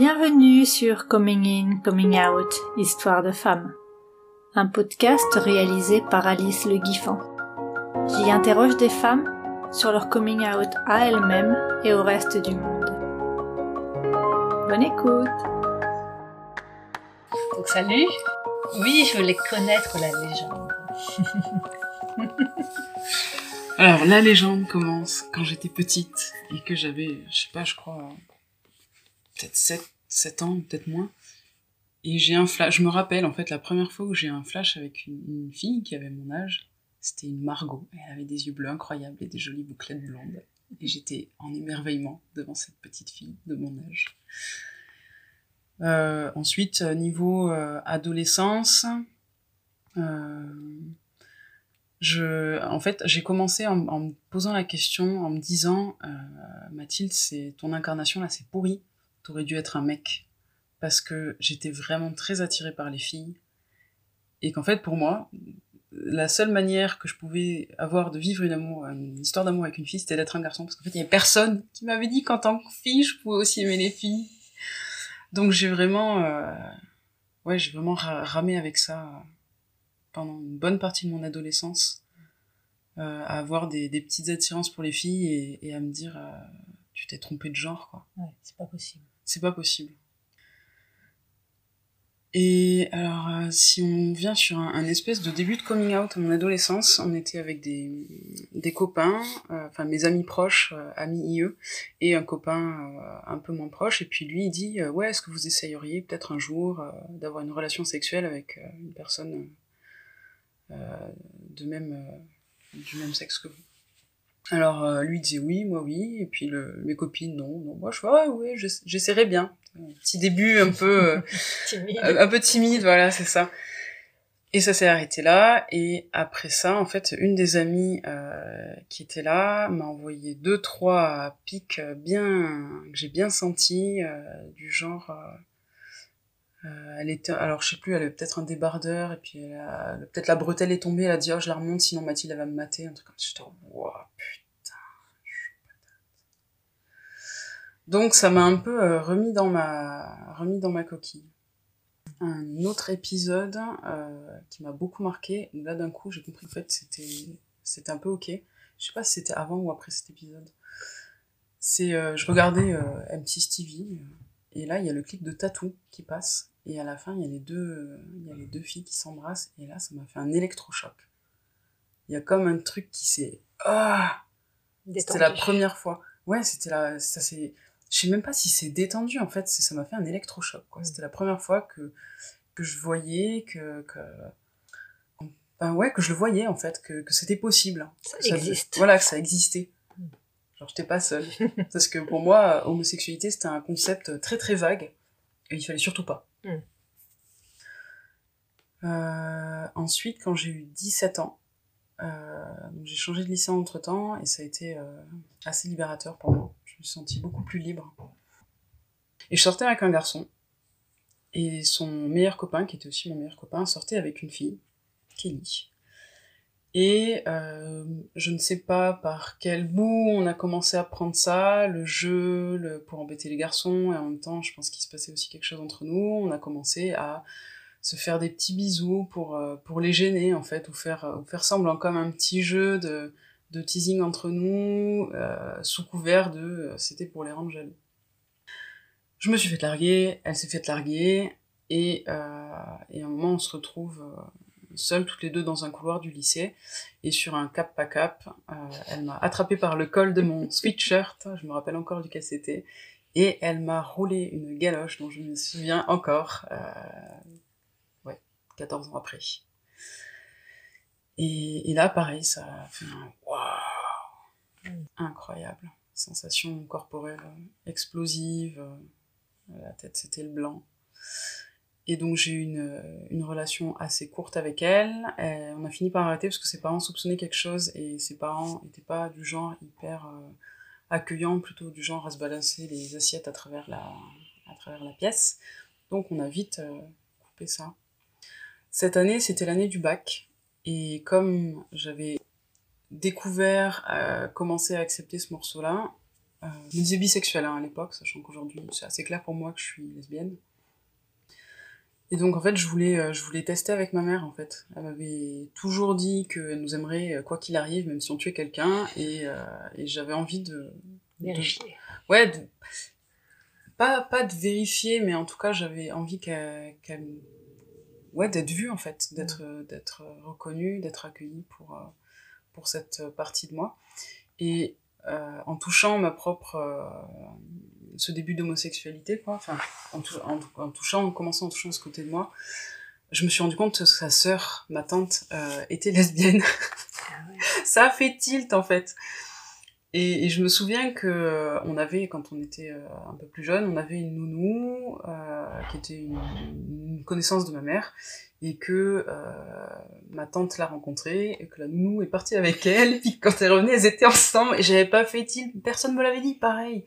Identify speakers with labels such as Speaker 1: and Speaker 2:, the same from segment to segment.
Speaker 1: Bienvenue sur Coming In, Coming Out, Histoire de femmes. Un podcast réalisé par Alice Le Guiffant. J'y interroge des femmes sur leur coming out à elles-mêmes et au reste du monde. Bonne écoute
Speaker 2: Donc salut Oui, je voulais connaître la légende.
Speaker 3: Alors, la légende commence quand j'étais petite et que j'avais, je sais pas, je crois, peut-être 7, 7 ans, peut-être moins. Et j'ai un flash, je me rappelle en fait la première fois où j'ai un flash avec une, fille qui avait mon âge, c'était une Margot. Elle avait des yeux bleus incroyables et des jolies bouclettes blondes. Et j'étais en émerveillement devant cette petite fille de mon âge. Euh, ensuite, niveau euh, adolescence, euh, je, en fait, j'ai commencé en, me posant la question, en me disant, euh, Mathilde, c'est ton incarnation là, c'est pourri. T'aurais dû être un mec parce que j'étais vraiment très attirée par les filles et qu'en fait, pour moi, la seule manière que je pouvais avoir de vivre une amour, une histoire d'amour avec une fille, c'était d'être un garçon parce qu'en fait, il y avait personne qui m'avait dit qu'en tant que fille, je pouvais aussi aimer les filles. Donc j'ai vraiment, euh, ouais, j'ai vraiment ramé avec ça pendant une bonne partie de mon adolescence, euh, à avoir des, petites attirances pour les filles et, à me dire, euh, tu t'es trompé de genre, quoi.
Speaker 2: Ouais, c'est pas possible.
Speaker 3: C'est pas possible. Et alors, euh, si on vient sur un, espèce de début de coming out à mon adolescence, on était avec des, des copains, euh, enfin mes amis proches, euh, amis IE, et un copain un peu moins proche, et puis lui il dit Ouais, est-ce que vous essayeriez peut-être un jour d'avoir une relation sexuelle avec une personne de même, du même sexe que vous? Alors euh, lui disait oui, moi oui, et puis le, mes copines non, non, moi je vois ouais, ouais, j'essaierai bien. Un petit début un peu euh,
Speaker 2: timide.
Speaker 3: un peu timide, voilà, c'est ça. Et ça s'est arrêté là. Et après ça, en fait, une des amies euh, qui était là m'a envoyé deux trois pics bien que j'ai bien senti euh, du genre. elle était, alors je sais plus, elle avait peut-être un débardeur et puis peut-être la bretelle est tombée. Elle a dit oh je la remonte sinon Mathilde elle va me mater. Un truc comme ça. J'étais wow, putain. Donc ça m'a un peu euh, remis dans ma remis dans ma coquille. Un autre épisode euh, qui m'a beaucoup marqué. Là d'un coup j'ai compris en fait c'était c'était un peu ok. Je sais pas si c'était avant ou après cet épisode. C'est euh, je regardais euh, M6 TV et là il y a le clip de Tatou qui passe et à la fin il y a les deux il y a les deux filles qui s'embrassent et là ça m'a fait un électrochoc. Il y a comme un truc qui s'est ah c'était la première fois. Ouais, c'était la ça c'est je sais même pas si c'est détendu en fait ça m'a fait un électrochoc quoi. C'était la première fois que que je voyais que que ben ouais que je le voyais en fait que que c'était possible.
Speaker 2: Ça, ça existe.
Speaker 3: Voilà que ça existait. Genre j'étais pas seule. Parce que pour moi homosexualité c'était un concept très très vague et il fallait surtout pas. Mm. euh, ensuite quand j'ai eu 17 ans euh, j'ai changé de lycée entre temps et ça a été euh, assez libérateur pour moi me sentis beaucoup plus libre. Et je sortais avec un garçon, et son meilleur copain, qui était aussi mon meilleur copain, sortait avec une fille, Kelly. Et euh, je ne sais pas par quel bout on a commencé à prendre ça, le jeu, pour embêter les garçons, et en même temps, je pense qu'il se passait aussi quelque chose entre nous. On a commencé à se faire des petits bisous pour, euh, les gêner, en fait, ou faire, ou faire semblant comme un petit jeu de de teasing entre nous, euh, sous couvert de euh, c'était pour les rendre jaloux. Je me suis fait larguer, elle s'est fait larguer, et, euh, et à un moment on se retrouve euh, seules toutes les deux dans un couloir du lycée, et sur un cap pas cap, euh, elle m'a attrapé par le col de mon sweatshirt, je me rappelle encore duquel c'était, et elle m'a roulé une galoche dont je me souviens encore, ouais, 14 ans après. Et, là, pareil, ça fait un waouh incroyable. Sensation corporelle explosive. La tête, c'était le blanc. Et donc, j'ai eu une, une relation assez courte avec elle. On a fini par arrêter parce que ses parents soupçonnaient quelque chose et ses parents n'étaient pas du genre hyper euh, accueillants, plutôt du genre à se balancer les assiettes à travers la, à travers la pièce. Donc, on a vite euh, coupé ça. Cette année, c'était l'année du bac. Et comme j'avais découvert, euh, commencé à accepter ce morceau-là, Euh, je me disais bisexuelle hein, à l'époque, sachant qu'aujourd'hui c'est assez clair pour moi que je suis lesbienne. Et donc en fait je voulais, euh, je voulais tester avec ma mère en fait. Elle m'avait toujours dit qu'elle nous aimerait euh, quoi qu'il arrive, même si on tuait quelqu'un, et, euh, et j'avais envie de...
Speaker 2: Vérifier.
Speaker 3: de- ouais, de- pas, pas de vérifier, mais en tout cas j'avais envie qu'elle... qu'elle- ouais, d'être vue en fait, d'être d'être reconnue, d'être accueillie pour, euh, pour cette partie de moi. Et euh, en touchant ma propre euh, ce début d'homosexualité quoi enfin en, tou- en, en touchant en commençant en touchant ce côté de moi je me suis rendu compte que sa sœur ma tante euh, était lesbienne
Speaker 2: Ah ouais.
Speaker 3: ça a fait tilt en fait et, et je me souviens que euh, on avait quand on était euh, un peu plus jeune on avait une nounou euh, qui était une, une connaissance de ma mère et que euh, ma tante l'a rencontrée et que la nounou est partie avec elle et puis quand elle revenait elles étaient ensemble et j'avais pas fait tilt personne me l'avait dit pareil.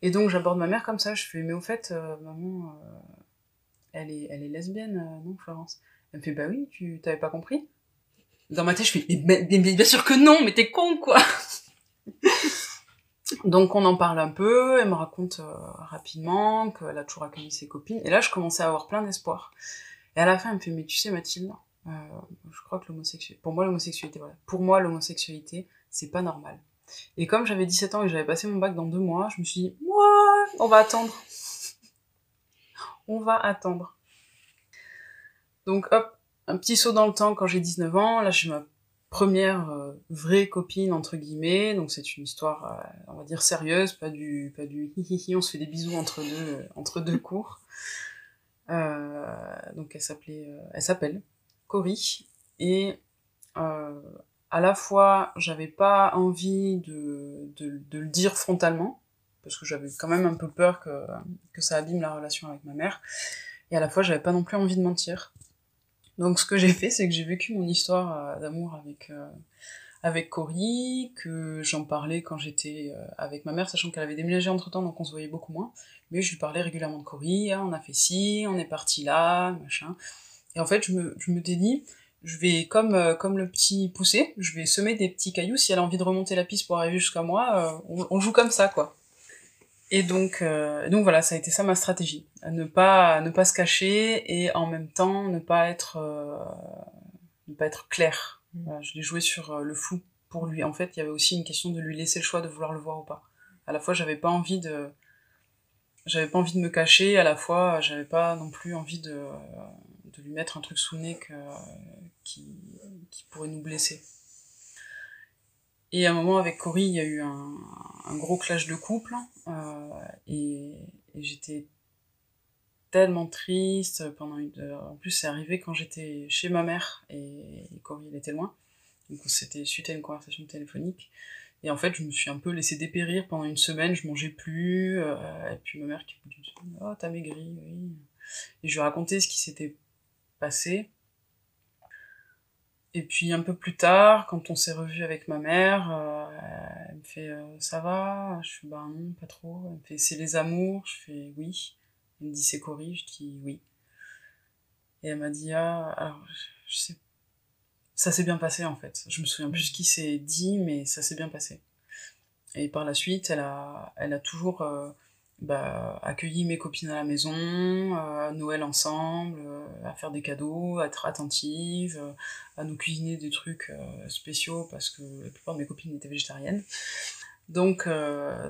Speaker 3: Et donc j'aborde ma mère comme ça je fais mais au fait euh, maman euh, elle est elle est lesbienne non Florence? Elle me fait bah oui tu t'avais pas compris? Dans ma tête je fais mais- mais bien sûr que non mais t'es con quoi donc on en parle un peu elle me raconte euh, rapidement qu'elle a toujours accueilli ses copines. Et là je commençais à avoir plein d'espoir et à la fin elle me fait mais tu sais Mathilde euh, je crois que l'homosexualité pour moi l'homosexualité voilà. Pour moi l'homosexualité c'est pas normal. Et comme j'avais 17 ans et j'avais passé mon bac dans deux mois je me suis dit ouais on va attendre. On va attendre. Donc hop un petit saut dans le temps quand j'ai 19 ans. Là j'ai ma première euh, vraie copine entre guillemets. Donc c'est une histoire euh, on va dire sérieuse pas du pas du hi hi hi on se fait des bisous entre deux euh, entre deux cours. Donc elle s'appelle Cory. Et à la fois j'avais pas envie de le dire frontalement parce que j'avais quand même un peu peur que, que ça abîme la relation avec ma mère. Et à la fois j'avais pas non plus envie de mentir donc ce que j'ai fait c'est que j'ai vécu mon histoire euh, d'amour avec euh, avec Cory, que j'en parlais quand j'étais euh, avec ma mère, sachant qu'elle avait déménagé entre temps, donc on se voyait beaucoup moins. Mais je lui parlais régulièrement de Cory, ah, on a fait ci, on est parti là, machin. Et en fait, je me, je me dit, je vais, comme, comme le petit poussé, je vais semer des petits cailloux, si elle a envie de remonter la piste pour arriver jusqu'à moi, euh, on joue comme ça, quoi. Et donc, euh, donc voilà, ça a été ça ma stratégie. Ne pas, ne pas se cacher et en même temps ne pas être, euh, ne pas être clair.
Speaker 2: Mm.
Speaker 3: Voilà, je l'ai joué sur euh, le flou pour lui. En fait, il y avait aussi une question de lui laisser le choix de vouloir le voir ou pas. À la fois, j'avais pas envie de, j'avais pas envie de me cacher. À la fois, j'avais pas non plus envie de, de lui mettre un truc sous le nez que, qui, qui pourrait nous blesser. Et à un moment avec Cory, il y a eu un, gros clash de couple euh, et, j'étais tellement triste pendant une heure. En plus, c'est arrivé quand j'étais chez ma mère et Cory, était loin. Donc c'était suite à une conversation téléphonique. Et en fait, je me suis un peu laissé dépérir pendant une semaine, je mangeais plus. euh, et puis ma mère qui me dit Oh, t'as maigri, oui. Et je lui ai raconté ce qui s'était passé. Et puis un peu plus tard, quand on s'est revu avec ma mère, euh, elle me fait euh, Ça va? Je fais Bah non, pas trop. Elle me fait C'est les amours? Je fais Oui. Elle me dit C'est Cory? Je dis Oui. Et elle m'a dit Ah, alors, je sais ça s'est bien passé en fait. Je me souviens plus ce qui s'est dit, mais ça s'est bien passé. Et par la suite, elle a, elle a toujours euh, bah, accueilli mes copines à la maison, euh, Noël ensemble, euh, à faire des cadeaux, à être attentive, euh, à nous cuisiner des trucs spéciaux parce que la plupart de mes copines étaient végétariennes. Donc,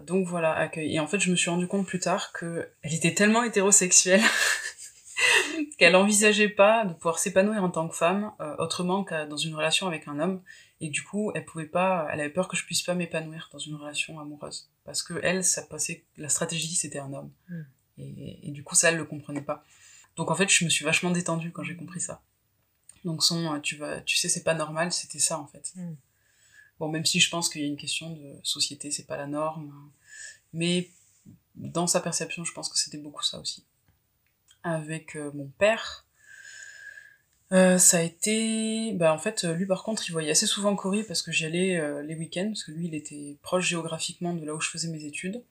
Speaker 3: donc voilà, accueil. Et en fait, je me suis rendu compte plus tard que elle était tellement hétérosexuelle qu'elle envisageait pas de pouvoir s'épanouir en tant que femme autrement qu'à dans une relation avec un homme et du coup elle pouvait pas elle avait peur que je puisse pas m'épanouir dans une relation amoureuse parce que elle ça passait la stratégie c'était un homme
Speaker 2: Mm.
Speaker 3: et, et du coup ça elle le comprenait pas donc en fait je me suis vachement détendue quand j'ai compris ça donc son tu vas tu sais c'est pas normal c'était ça en fait
Speaker 2: Mm.
Speaker 3: bon même si je pense qu'il y a une question de société c'est pas la norme mais dans sa perception je pense que c'était beaucoup ça aussi avec euh, mon père. Euh, ça a été... Bah, en fait, euh, lui par contre, il voyait assez souvent Cory parce que j'y allais euh, les week-ends, parce que lui, il était proche géographiquement de là où je faisais mes études.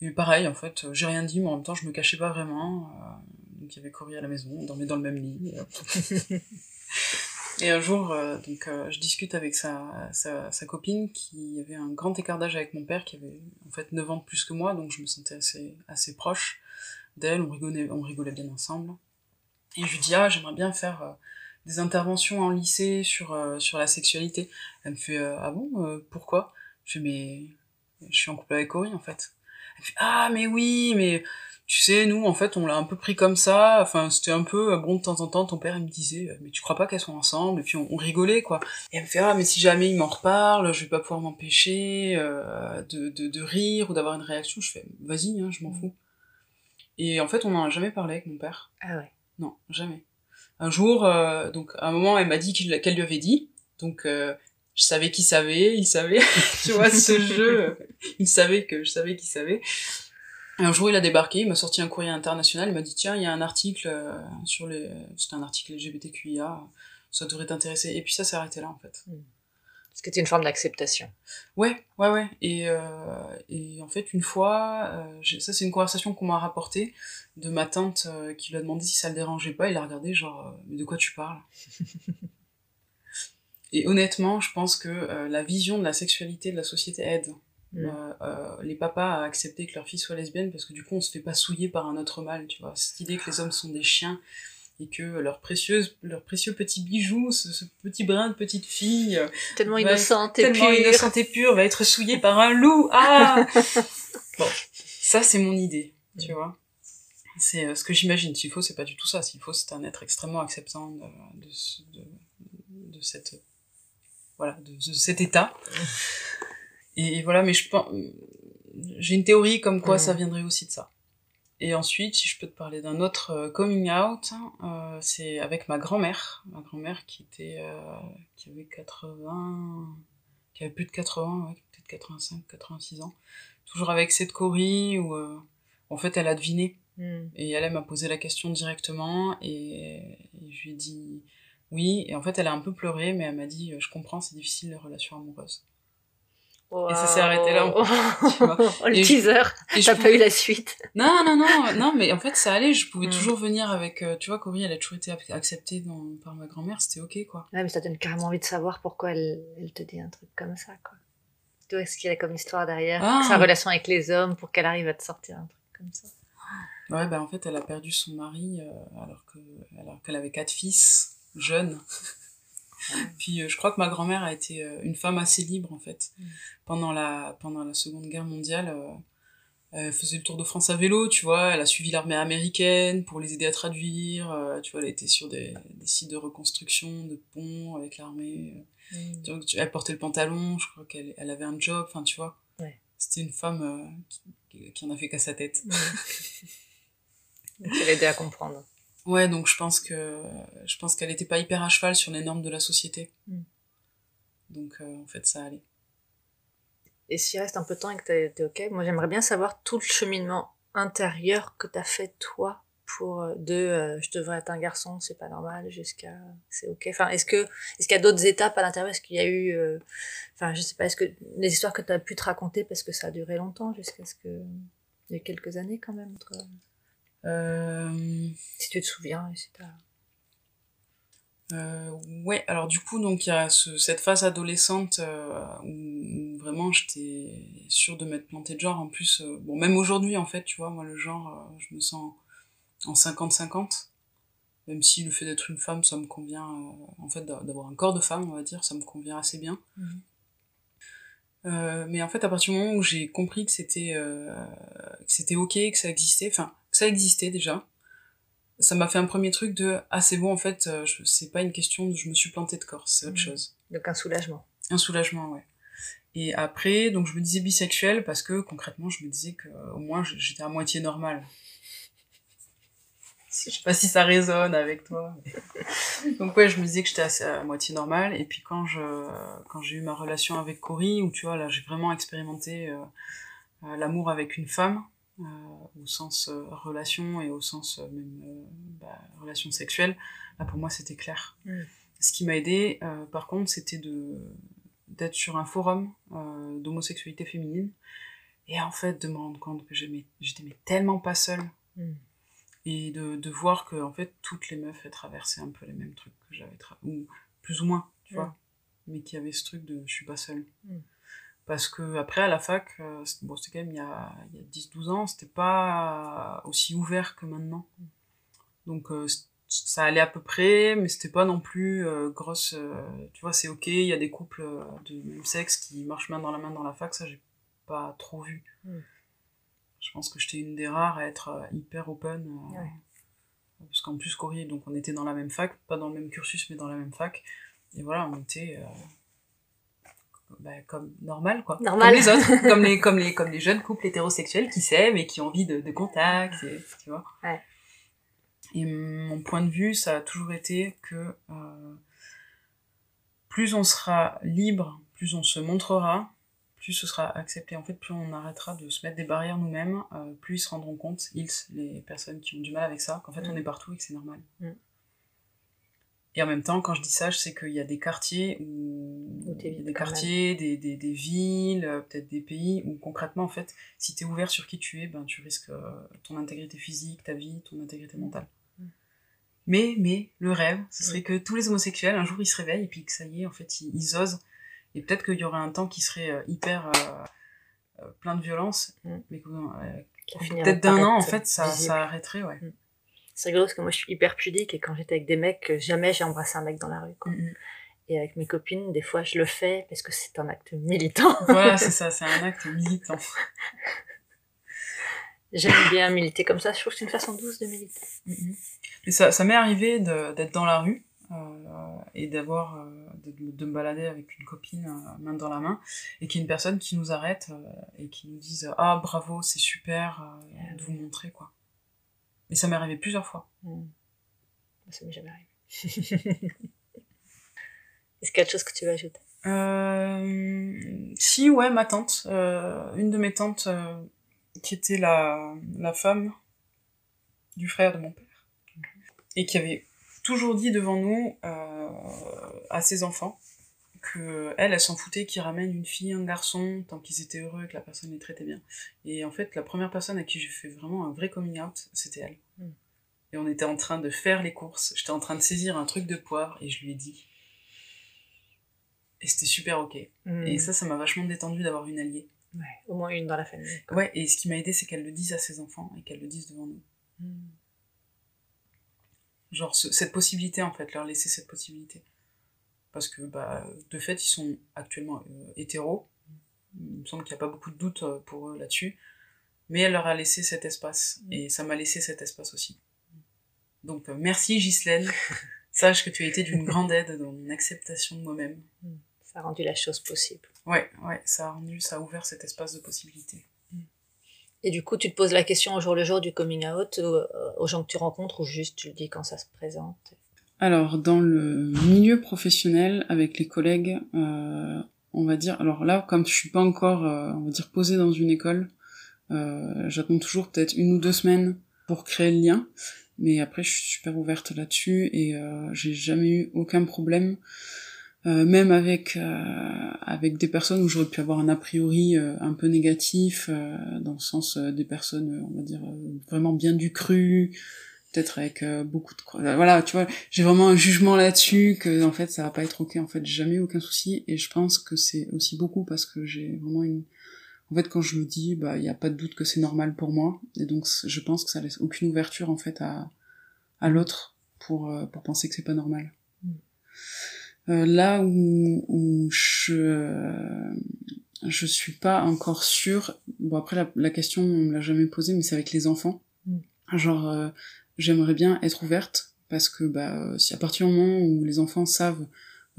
Speaker 3: Et pareil, en fait, j'ai rien dit, mais en même temps, je me cachais pas vraiment. donc il y avait Cory à la maison, on dormait dans le même lit. Et, un jour, donc, je discute avec sa, sa, copine qui avait un grand écart d'âge avec mon père, qui avait en fait 9 ans de plus que moi, donc je me sentais assez, assez proche d'elle, on rigolait, on rigolait bien ensemble. Et je lui dis, ah, j'aimerais bien faire des interventions en lycée sur, euh, sur la sexualité. Elle me fait, euh, ah bon, pourquoi? Je fais, mais je suis en couple avec Cory, en fait. Elle me fait, ah, mais oui, mais tu sais, nous, en fait, on l'a un peu pris comme ça. Enfin, c'était un peu, bon, de temps en temps, ton père, il me disait, mais tu crois pas qu'elles sont ensemble? Et puis, on, rigolait, quoi. Et elle me fait, ah, mais si jamais il m'en reparle, je vais pas pouvoir m'empêcher de, de, de, rire ou d'avoir une réaction. Je fais, vas-y, hein, je m'en fous. Et en fait, on n'en a jamais parlé avec mon père.
Speaker 2: Ah ouais.
Speaker 3: Non, jamais. Un jour, euh, donc à un moment, elle m'a dit qu'elle lui avait dit. Donc euh, je savais qu'il savait, il savait. tu vois ce jeu, il savait que je savais qu'il savait. Un jour, il a débarqué, il m'a sorti un courrier international, il m'a dit tiens, il y a un article euh, sur les, c'était un article LGBTQIA, ça devrait t'intéresser. Et puis ça s'est arrêté là en fait. Hmm.
Speaker 2: Est-ce que une forme d'acceptation
Speaker 3: Ouais, ouais, ouais. Et, euh, et en fait, une fois, euh, ça c'est une conversation qu'on m'a rapportée de ma tante euh, qui lui a demandé si ça le dérangeait pas. Il a regardé genre, mais de quoi tu parles? Et honnêtement, je pense que la vision de la sexualité de la société aide. Mm. les papas à accepter que leur fille soit lesbienne parce que du coup on se fait pas souiller par un autre mâle, tu vois. Cette idée que les hommes sont des chiens et que leur précieuse leur précieux petit bijou ce, petit brin de petite fille
Speaker 2: tellement innocente et
Speaker 3: tellement
Speaker 2: pure.
Speaker 3: innocente et pure va être souillée par un loup. Ah bon ça c'est mon idée tu vois. C'est euh, ce que j'imagine. S'il faut c'est pas du tout ça. S'il faut c'est un être extrêmement acceptant de, de, de, de cette voilà de, de cet état. Et, voilà mais je pense j'ai une théorie comme quoi ça viendrait aussi de ça et ensuite, si je peux te parler d'un autre euh, coming out, euh, c'est avec ma grand-mère, ma grand-mère qui était, euh, qui avait 80, qui avait plus de 80, ouais, peut-être 85, 86 ans, toujours avec cette Cory où, euh, en fait, elle a deviné. Mm. Et elle, elle m'a posé la question directement et, et, je lui ai dit oui. Et en fait, elle a un peu pleuré, mais elle m'a dit, je comprends, c'est difficile les relations amoureuses. Et ça s'est arrêté là.
Speaker 2: tu vois. Oh, le teaser. T'as pas eu la suite.
Speaker 3: Non, non, non, non, mais en fait, ça allait. Je pouvais mm. toujours venir avec, euh, tu vois, Cory, elle a toujours été acceptée dans, par ma grand-mère. C'était ok, quoi.
Speaker 2: Ouais, mais ça donne carrément envie de savoir pourquoi elle, elle te dit un truc comme ça, quoi. Tu vois, ce qu'il y a comme histoire derrière? Ah. Sa relation avec les hommes pour qu'elle arrive à te sortir un truc comme ça.
Speaker 3: Ouais, bah, en fait, elle a perdu son mari, euh, alors que, alors qu'elle avait quatre fils, jeunes. Puis euh, je crois que ma grand-mère a été euh, une femme assez libre en fait. Mm. Pendant la pendant la Seconde Guerre mondiale, euh, elle faisait le tour de France à vélo, tu vois. Elle a suivi l'armée américaine pour les aider à traduire. tu vois, elle était sur des, des sites de reconstruction, de ponts avec l'armée. Mm. Donc, elle portait le pantalon. Je crois qu'elle elle avait un job. Enfin, tu vois.
Speaker 2: Ouais.
Speaker 3: C'était une femme qui, qui en a fait qu'à sa tête. Mm.
Speaker 2: elle aidait à comprendre.
Speaker 3: Ouais, donc je pense que je pense qu'elle était pas hyper à cheval sur les normes de la société. Mm. Donc euh, en fait, ça allait.
Speaker 2: Et s'il reste un peu de temps et que t'es ok, moi j'aimerais bien savoir tout le cheminement intérieur que t'as fait toi pour euh, de euh, je devrais être un garçon, c'est pas normal, jusqu'à c'est ok. Enfin, est-ce que est-ce qu'il y a d'autres étapes à l'intérieur? Est-ce qu'il y a eu, enfin, je sais pas, est-ce que les histoires que t'as pu te raconter parce que ça a duré longtemps, jusqu'à ce que il y a quelques années quand même entre.
Speaker 3: Euh...
Speaker 2: Tu te souviens, etc.
Speaker 3: Euh, ouais, alors du coup, donc il y a ce, cette phase adolescente euh, où, vraiment j'étais sûre de m'être plantée de genre. En plus, euh, bon, même aujourd'hui, en fait, tu vois, moi, le genre, je me sens en 50-50. Même si le fait d'être une femme, ça me convient, en fait, d'avoir un corps de femme, on va dire, ça me convient assez bien.
Speaker 2: Mhm.
Speaker 3: mais en fait, à partir du moment où j'ai compris que c'était que c'était ok, que ça existait, enfin, que ça existait déjà, ça m'a fait un premier truc de ah c'est bon en fait euh, c'est pas une question de je me suis plantée de corps c'est autre mmh. chose.
Speaker 2: Donc un soulagement.
Speaker 3: Un soulagement ouais. Et après donc je me disais bisexuelle parce que concrètement je me disais que au moins j'étais à moitié normale. Je sais pas si ça résonne avec toi donc ouais je me disais que j'étais à moitié normale. Et puis quand je quand j'ai eu ma relation avec Cory où tu vois là j'ai vraiment expérimenté euh, euh l'amour avec une femme au sens euh, relation et au sens euh, même bah, relation sexuelle, là pour moi c'était clair.
Speaker 2: Mm.
Speaker 3: Ce qui m'a aidé, par contre, c'était de d'être sur un forum d'homosexualité féminine et en fait de me rendre compte que j'étais tellement pas seule
Speaker 2: mm.
Speaker 3: et de, de voir que en fait toutes les meufs traversaient un peu les mêmes trucs que j'avais ou plus ou moins, tu
Speaker 2: Mm.
Speaker 3: vois. Mais qu'il y avait ce truc de je suis pas seule.
Speaker 2: Mm.
Speaker 3: Parce que après, à la fac, euh, c'était bon, quand même il y a, il y a 10-12 ans, c'était pas aussi ouvert que maintenant. Donc, euh, ça allait à peu près, mais c'était pas non plus euh, grosse. euh, tu vois, c'est ok, il y a des couples euh, de même sexe qui marchent main dans la main dans la fac, ça j'ai pas trop vu.
Speaker 2: Mm.
Speaker 3: Je pense que j'étais une des rares à être hyper open.
Speaker 2: Ouais.
Speaker 3: Parce qu'en plus, Corrie, donc on était dans la même fac, pas dans le même cursus, mais dans la même fac. Et voilà, on était bah, comme normal, quoi.
Speaker 2: Normal.
Speaker 3: Comme les autres, comme les, comme les, comme les jeunes couples hétérosexuels qui s'aiment et qui ont envie de, de contact, et, tu vois.
Speaker 2: Ouais.
Speaker 3: Et mon point de vue, ça a toujours été que euh, plus on sera libre, plus on se montrera, plus ce sera accepté. En fait, plus on arrêtera de se mettre des barrières nous-mêmes, euh, plus ils se rendront compte, ils, les personnes qui ont du mal avec ça, qu'en fait
Speaker 2: Mm.
Speaker 3: on est partout et que c'est normal.
Speaker 2: Mm.
Speaker 3: Et en même temps, quand je dis ça, je sais qu'il y a des quartiers où,
Speaker 2: Où
Speaker 3: il y a
Speaker 2: t'évites
Speaker 3: des quartiers, des, des, des villes, euh, peut-être des pays où concrètement, en fait, si t'es ouvert sur qui tu es, ben tu risques euh, ton intégrité physique, ta vie, ton intégrité mentale.
Speaker 2: Mm.
Speaker 3: Mais, mais, le rêve, ce serait que tous les homosexuels, un jour, ils se réveillent et puis que ça y est, en fait, ils, ils osent. Et peut-être qu'il y aurait un temps qui serait euh, hyper euh, plein de violence,
Speaker 2: Mm.
Speaker 3: mais euh, peut-être d'un an, en fait, ça, ça arrêterait, ouais.
Speaker 2: C'est rigolo parce que moi je suis hyper pudique et quand j'étais avec des mecs, jamais j'ai embrassé un mec dans la rue. Quoi.
Speaker 3: Mm.
Speaker 2: Et avec mes copines, des fois je le fais parce que c'est un acte militant.
Speaker 3: Voilà, c'est ça, c'est un acte militant.
Speaker 2: J'aime bien militer comme ça, je trouve que c'est une façon douce de militer.
Speaker 3: Mais ça, ça m'est arrivé d'être dans la rue euh, et d'avoir euh, de, de me balader avec une copine euh, main dans la main et qu'il y ait une personne qui nous arrête et qui nous dise ah bravo c'est super
Speaker 2: Ah
Speaker 3: de vous montrer quoi. Et ça m'est arrivé plusieurs fois.
Speaker 2: Mm. Ça m'est jamais arrivé. Est-ce qu'il y a autre chose que tu veux ajouter?
Speaker 3: Euh, si ouais ma tante, euh, une de mes tantes euh, qui était la, la femme du frère de mon père et qui avait toujours dit devant nous à ses enfants que elle, elle s'en foutait qu'ils ramènent une fille, un garçon, tant qu'ils étaient heureux et que la personne les traitait bien. Et en fait, la première personne à qui j'ai fait vraiment un vrai coming out, c'était elle.
Speaker 2: Mm.
Speaker 3: Et on était en train de faire les courses, j'étais en train de saisir un truc de poivre et je lui ai dit. Et c'était super ok.
Speaker 2: Mm.
Speaker 3: Et ça, ça m'a vachement détendu d'avoir une alliée.
Speaker 2: Ouais, au moins une dans la famille. quoi.
Speaker 3: Ouais, et ce qui m'a aidé, c'est qu'elle le dise à ses enfants et qu'elle le dise devant nous.
Speaker 2: Mm.
Speaker 3: Genre, ce- cette possibilité, en fait, leur laisser cette possibilité. Parce que, bah, de fait, ils sont actuellement euh, hétéros. Il me semble qu'il n'y a pas beaucoup de doutes euh, pour eux là-dessus. Mais elle leur a laissé cet espace. Et ça m'a laissé cet espace aussi. Donc, euh, merci Ghislaine. Sache que tu as été d'une grande aide dans mon acceptation de moi-même.
Speaker 2: Ça a rendu la chose possible.
Speaker 3: Ouais, ouais, ça a rendu, ça a ouvert cet espace de possibilité.
Speaker 2: Et du coup, tu te poses la question au jour le jour du coming out euh, aux gens que tu rencontres ou juste tu le dis quand ça se présente?
Speaker 3: Alors, dans le milieu professionnel, avec les collègues, euh, on va dire, alors là, comme je suis pas encore, euh, on va dire, posée dans une école, euh, j'attends toujours peut-être une ou deux semaines pour créer le lien, mais après, je suis super ouverte là-dessus et j'ai jamais eu aucun problème, même avec avec des personnes où j'aurais pu avoir un a priori un peu négatif, dans le sens des personnes, on va dire, vraiment bien du cru, peut-être avec euh, beaucoup de euh, voilà tu vois j'ai vraiment un jugement là-dessus que en fait ça va pas être ok en fait j'ai jamais aucun souci et je pense que c'est aussi beaucoup parce que j'ai vraiment une en fait quand je le dis bah il y a pas de doute que c'est normal pour moi et donc je pense que ça laisse aucune ouverture en fait à à l'autre pour euh, pour penser que c'est pas normal
Speaker 2: Mm.
Speaker 3: Euh, là où où je euh, je suis pas encore sûre bon après la, la question on me l'a jamais posée mais c'est avec les enfants
Speaker 2: Mm.
Speaker 3: genre euh, j'aimerais bien être ouverte parce que bah euh, si à partir du moment où les enfants savent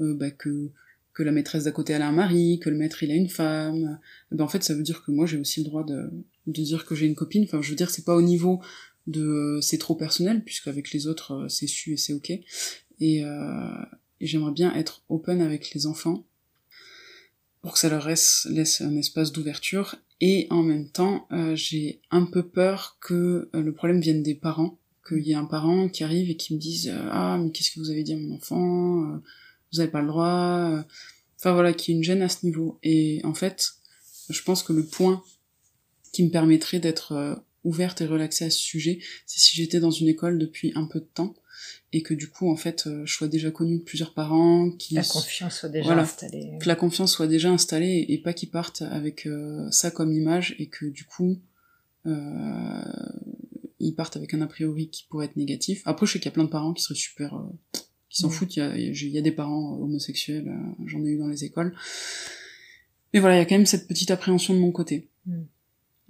Speaker 3: euh, bah, que que la maîtresse d'à côté elle a un mari, que le maître il a une femme, ben en fait ça veut dire que moi j'ai aussi le droit de de dire que j'ai une copine. Enfin je veux dire c'est pas au niveau de c'est trop personnel puisque avec les autres c'est su et c'est ok. Et, et j'aimerais bien être open avec les enfants pour que ça leur laisse, laisse un espace d'ouverture et en même temps j'ai un peu peur que le problème vienne des parents qu'il y ait un parent qui arrive et qui me dise euh, ah mais qu'est-ce que vous avez dit à mon enfant Euh, vous avez pas le droit euh. enfin voilà qu'il y ait une gêne à ce niveau et en fait je pense que le point qui me permettrait d'être ouverte et relaxée à ce sujet c'est si j'étais dans une école depuis un peu de temps et que du coup en fait je sois déjà connue de plusieurs parents qui
Speaker 2: La confiance soit déjà
Speaker 3: Voilà.
Speaker 2: installée.
Speaker 3: que la confiance soit déjà installée et pas qu'ils partent avec euh, ça comme image et que du coup euh, ils partent avec un a priori qui pourrait être négatif. Après je sais qu'il y a plein de parents qui seraient super euh, qui s'en foutent, il y a, il y a des parents homosexuels, euh, j'en ai eu dans les écoles. Mais voilà, il y a quand même cette petite appréhension de mon côté.
Speaker 2: Mm.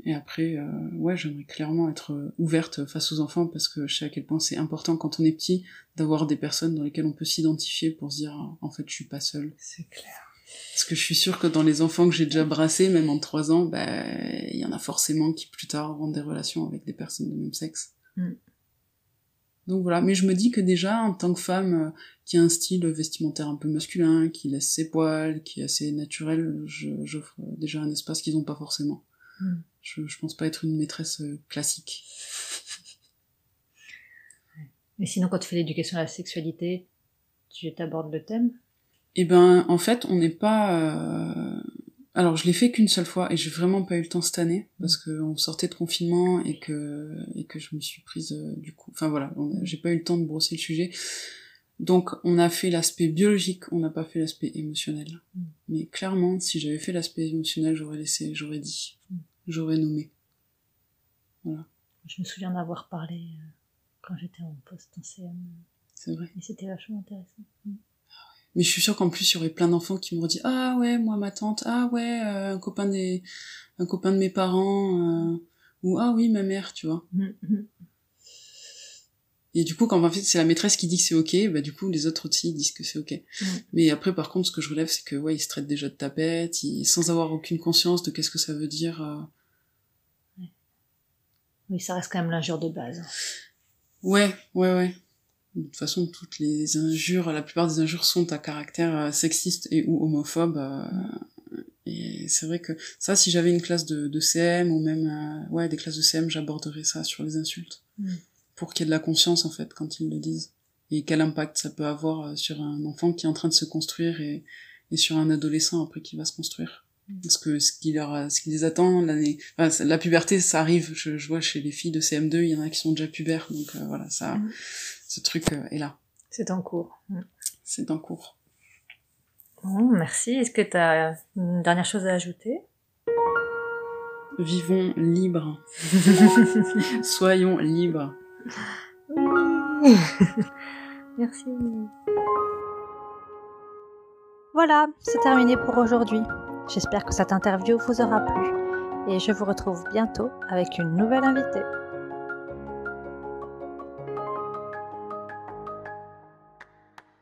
Speaker 3: Et après, euh, ouais, j'aimerais clairement être euh, ouverte face aux enfants parce que je sais à quel point c'est important quand on est petit d'avoir des personnes dans lesquelles on peut s'identifier pour se dire en fait je suis pas seule.
Speaker 2: C'est clair.
Speaker 3: Parce que je suis sûre que dans les enfants que j'ai déjà brassés, même en trois ans, bah, il y en a forcément qui plus tard auront des relations avec des personnes de même sexe.
Speaker 2: Mm.
Speaker 3: Donc voilà, mais je me dis que déjà, en tant que femme euh, qui a un style vestimentaire un peu masculin, qui laisse ses poils, qui est assez naturel, j'offre déjà un espace qu'ils n'ont pas forcément.
Speaker 2: Mm.
Speaker 3: Je, je pense pas être une maîtresse euh, classique.
Speaker 2: Et sinon, quand tu fais l'éducation à la sexualité, tu t'abordes le thème?
Speaker 3: Eh ben, en fait, on n'est pas. euh, Alors, je l'ai fait qu'une seule fois et j'ai vraiment pas eu le temps cette année parce que on sortait de confinement et que et que je me suis prise euh, du coup. Enfin voilà, j'ai pas eu le temps de brosser le sujet. Donc, on a fait l'aspect biologique, on n'a pas fait l'aspect émotionnel.
Speaker 2: Mm.
Speaker 3: Mais clairement, si j'avais fait l'aspect émotionnel, j'aurais laissé, j'aurais dit,
Speaker 2: Mm.
Speaker 3: j'aurais nommé.
Speaker 2: Je me souviens d'avoir parlé euh, quand j'étais en poste en CM.
Speaker 3: C'est vrai.
Speaker 2: Et c'était vachement intéressant.
Speaker 3: Mais je suis sûre qu'en plus, il y aurait plein d'enfants qui m'auraient dit Ah ouais, moi, ma tante, ah ouais, euh, un copain des, un copain de mes parents, euh, ou ah oui, ma mère, tu vois.
Speaker 2: Mm, mm.
Speaker 3: Et du coup, quand en fait c'est la maîtresse qui dit que c'est ok, bah du coup les autres aussi disent que c'est ok.
Speaker 2: Mm.
Speaker 3: Mais après, par contre, ce que je relève, c'est que ouais, ils se traitent déjà de tapette, ils, sans avoir aucune conscience de qu'est-ce que ça veut dire. euh.
Speaker 2: Oui, ça reste quand même l'injure de base.
Speaker 3: Ouais, ouais, ouais. De toute façon, toutes les injures, la plupart des injures sont à caractère euh, sexiste et ou homophobe. euh, et c'est vrai que ça, si j'avais une classe de, de CM ou même euh, ouais des classes de CM, j'aborderais ça sur les insultes
Speaker 2: Mm.
Speaker 3: pour qu'il y ait de la conscience en fait quand ils le disent et quel impact ça peut avoir sur un enfant qui est en train de se construire et, et sur un adolescent après qui va se construire. Parce que ce qui leur, ce qui les attend, l'année, enfin, la puberté, ça arrive. Je, je vois chez les filles de CM2, il y en a qui sont déjà pubères, donc euh, voilà, ça,
Speaker 2: Mhm.
Speaker 3: ce truc euh, est là,
Speaker 2: C'est en cours. Mm.
Speaker 3: c'est en cours.
Speaker 2: Bon, merci. Est-ce que tu as une dernière chose à ajouter?
Speaker 3: Vivons libres, soyons libres.
Speaker 2: Oui. Merci.
Speaker 1: Voilà, c'est terminé pour aujourd'hui. J'espère que cette interview vous aura plu et je vous retrouve bientôt avec une nouvelle invitée.